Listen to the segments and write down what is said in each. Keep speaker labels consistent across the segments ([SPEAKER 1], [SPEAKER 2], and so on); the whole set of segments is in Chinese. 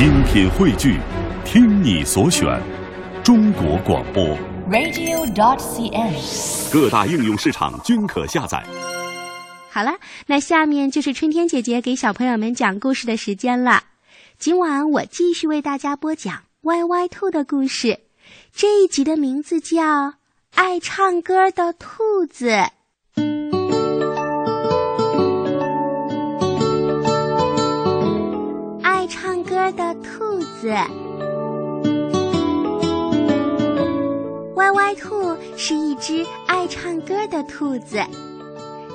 [SPEAKER 1] 精品汇聚，听你所选，中国广播。
[SPEAKER 2] radio.dot.cn，。
[SPEAKER 1] 各大应用市场均可下载。
[SPEAKER 3] 好了，那下面就是春天姐姐给小朋友们讲故事的时间了。今晚我继续为大家播讲歪歪兔的故事，这一集的名字叫《爱唱歌的兔子》。的兔子，歪歪兔是一只爱唱歌的兔子。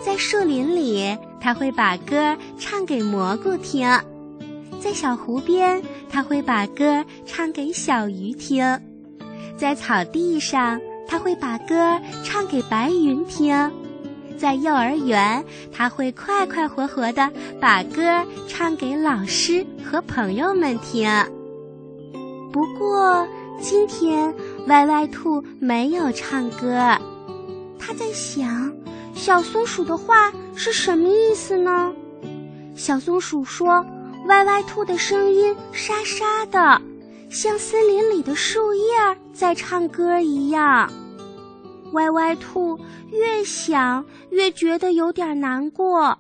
[SPEAKER 3] 在树林里，它会把歌唱给蘑菇听；在小湖边，它会把歌唱给小鱼听；在草地上，它会把歌唱给白云听；在幼儿园，它会快快活活的把歌唱给老师和朋友们听。不过，今天歪歪兔没有唱歌，他在想。小松鼠的话是什么意思呢？小松鼠说：“歪歪兔的声音沙沙的，像森林里的树叶在唱歌一样。”歪歪兔越想越觉得有点难过。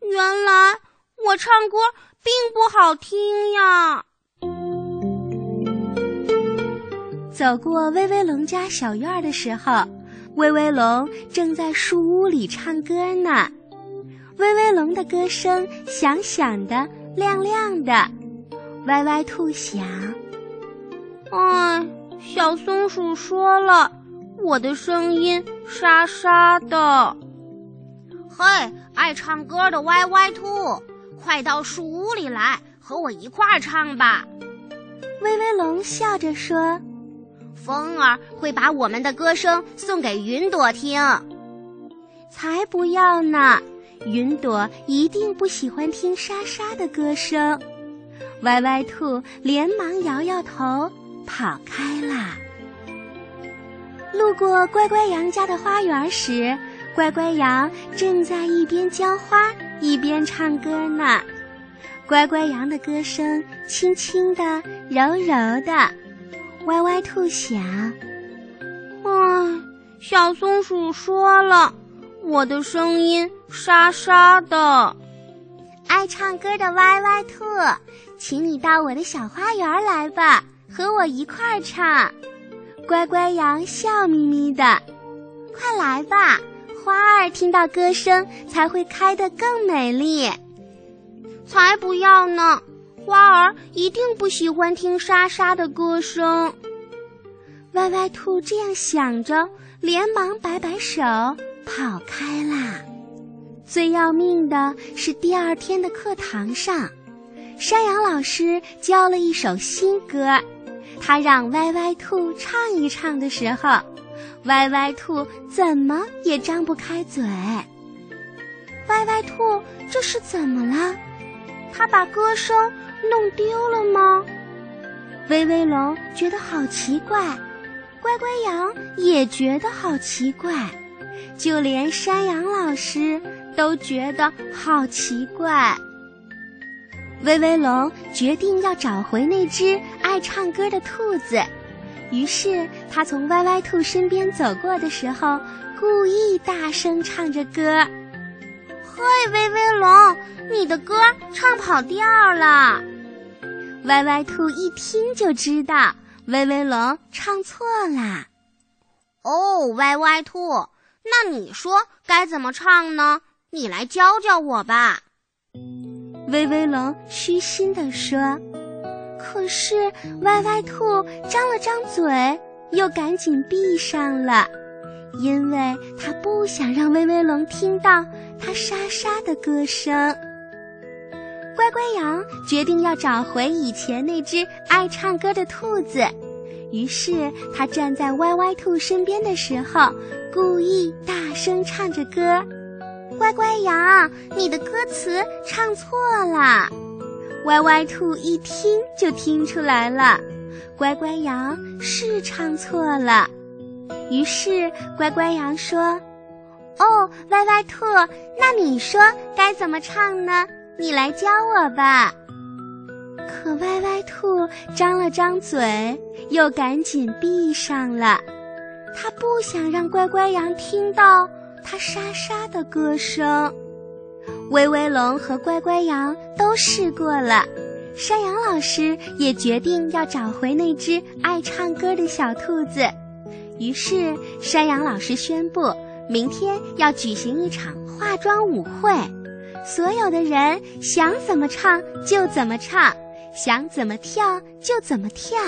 [SPEAKER 3] 原来我唱歌并不好听呀！走过威威龙家小院的时候。威威龙正在树屋里唱歌呢，威威龙的歌声响响的、亮亮的。歪歪兔想：“哎，小松鼠说了，我的声音沙沙的。”
[SPEAKER 4] 嘿，爱唱歌的歪歪兔，快到树屋里来，和我一块儿唱吧！
[SPEAKER 3] 威威龙笑着说。
[SPEAKER 4] 风儿会把我们的歌声送给云朵听，
[SPEAKER 3] 才不要呢！云朵一定不喜欢听沙沙的歌声。歪歪兔连忙摇摇头，跑开啦。路过乖乖羊家的花园时，乖乖羊正在一边浇花一边唱歌呢。乖乖羊的歌声轻轻的、柔柔的。歪歪兔想：“唉，小松鼠说了，我的声音沙沙的。爱唱歌的歪歪兔，请你到我的小花园来吧，和我一块儿唱。”乖乖羊笑眯眯的：“快来吧，花儿听到歌声才会开得更美丽。”才不要呢！花儿一定不喜欢听沙沙的歌声。歪歪兔这样想着，连忙摆摆手，跑开啦。最要命的是，第二天的课堂上，山羊老师教了一首新歌，他让歪歪兔唱一唱的时候，歪歪兔怎么也张不开嘴。歪歪兔这是怎么了？他把歌声弄丢了吗？威威龙觉得好奇怪，乖乖羊也觉得好奇怪，就连山羊老师都觉得好奇怪。威威龙决定要找回那只爱唱歌的兔子，于是他从歪歪兔身边走过的时候，故意大声唱着歌。嘿，威威龙，你的歌唱跑调了。歪歪兔一听就知道威威龙唱错啦。
[SPEAKER 4] 哦，歪歪兔，那你说该怎么唱呢？你来教教我吧。
[SPEAKER 3] 威威龙虚心地说。可是歪歪兔张了张嘴，又赶紧闭上了，因为他不想让威威龙听到他沙沙的歌声。乖乖羊决定要找回以前那只爱唱歌的兔子，于是他站在歪歪兔身边的时候，故意大声唱着歌。乖乖羊，你的歌词唱错了。歪歪兔一听就听出来了，乖乖羊是唱错了。于是乖乖羊说：“哦，歪歪兔，那你说该怎么唱呢？你来教我吧。”可歪歪兔张了张嘴，又赶紧闭上了。它不想让乖乖羊听到它沙沙的歌声。威威龙和乖乖羊都试过了，山羊老师也决定要找回那只爱唱歌的小兔子。于是，山羊老师宣布，明天要举行一场化妆舞会，所有的人想怎么唱就怎么唱，想怎么跳就怎么跳。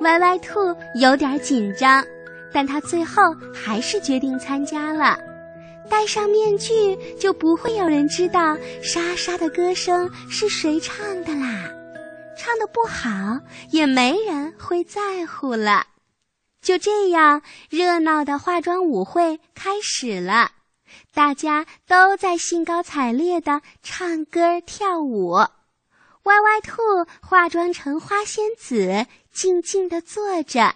[SPEAKER 3] 歪歪兔有点紧张，但他最后还是决定参加了。戴上面具，就不会有人知道沙沙的歌声是谁唱的啦。唱的不好，也没人会在乎了。就这样，热闹的化妆舞会开始了，大家都在兴高采烈地唱歌跳舞。歪歪兔化妆成花仙子，静静地坐着。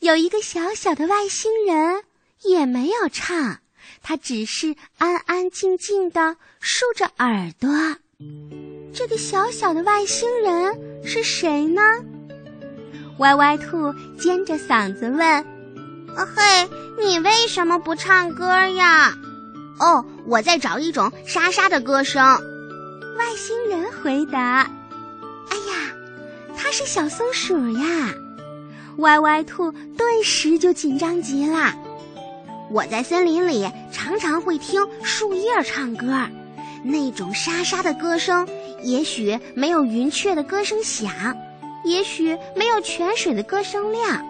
[SPEAKER 3] 有一个小小的外星人，也没有唱。他只是安安静静的竖着耳朵。这个小小的外星人是谁呢？歪歪兔尖着嗓子问：“
[SPEAKER 4] 啊嘿，你为什么不唱歌呀？”“哦，我在找一种沙沙的歌声。”
[SPEAKER 3] 外星人回答。“哎呀，他是小松鼠呀！”歪歪兔顿时就紧张极了。
[SPEAKER 4] 我在森林里常常会听树叶唱歌，那种沙沙的歌声，也许没有云雀的歌声响，也许没有泉水的歌声亮，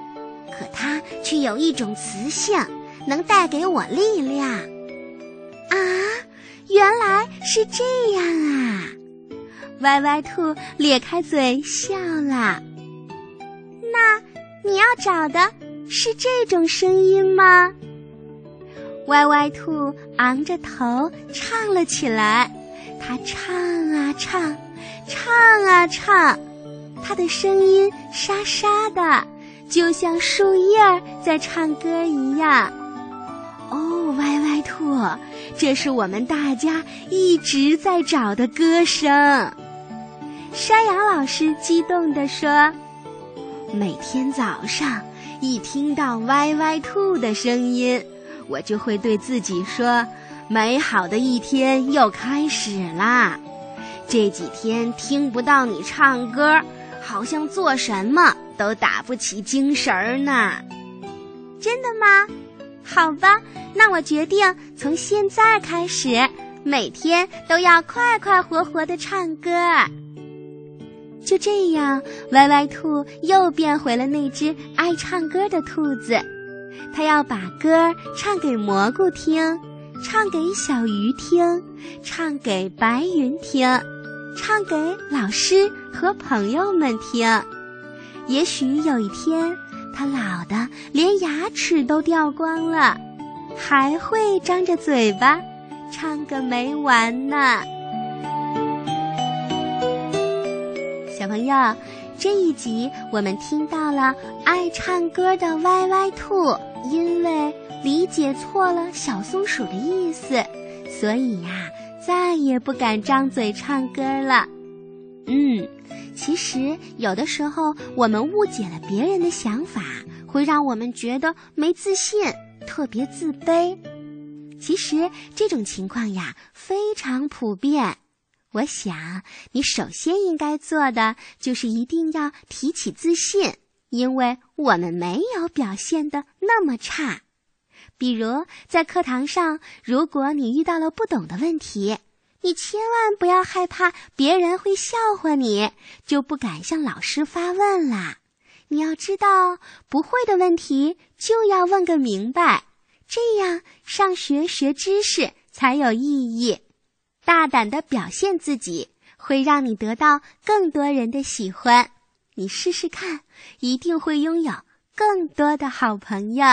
[SPEAKER 4] 可它却有一种磁性，能带给我力量。
[SPEAKER 3] 啊，原来是这样啊！歪歪兔咧开嘴笑了。你要找的是这种声音吗？歪歪兔昂着头唱了起来，它唱啊唱，唱啊唱，它的声音沙沙的，就像树叶在唱歌一样。哦，歪歪兔，这是我们大家一直在找的歌声。山羊老师激动地说：“每天早上一听到歪歪兔的声音。”我就会对自己说：“美好的一天又开始啦！”这几天听不到你唱歌，好像做什么都打不起精神儿呢。真的吗？好吧，那我决定从现在开始，每天都要快快活活的唱歌。就这样，歪歪兔又变回了那只爱唱歌的兔子。他要把歌唱给蘑菇听，唱给小鱼听，唱给白云听，唱给老师和朋友们听。也许有一天，他老的连牙齿都掉光了，还会张着嘴巴唱个没完呢。小朋友，这一集我们听到了爱唱歌的歪歪兔。因为理解错了小松鼠的意思，所以呀，再也不敢张嘴唱歌了。嗯，其实有的时候我们误解了别人的想法，会让我们觉得没自信，特别自卑。其实这种情况呀非常普遍。我想你首先应该做的就是一定要提起自信。因为我们没有表现的那么差，比如在课堂上，如果你遇到了不懂的问题，你千万不要害怕别人会笑话你，就不敢向老师发问啦。你要知道，不会的问题就要问个明白，这样上学学知识才有意义。大胆的表现自己，会让你得到更多人的喜欢。你试试看，一定会拥有更多的好朋友。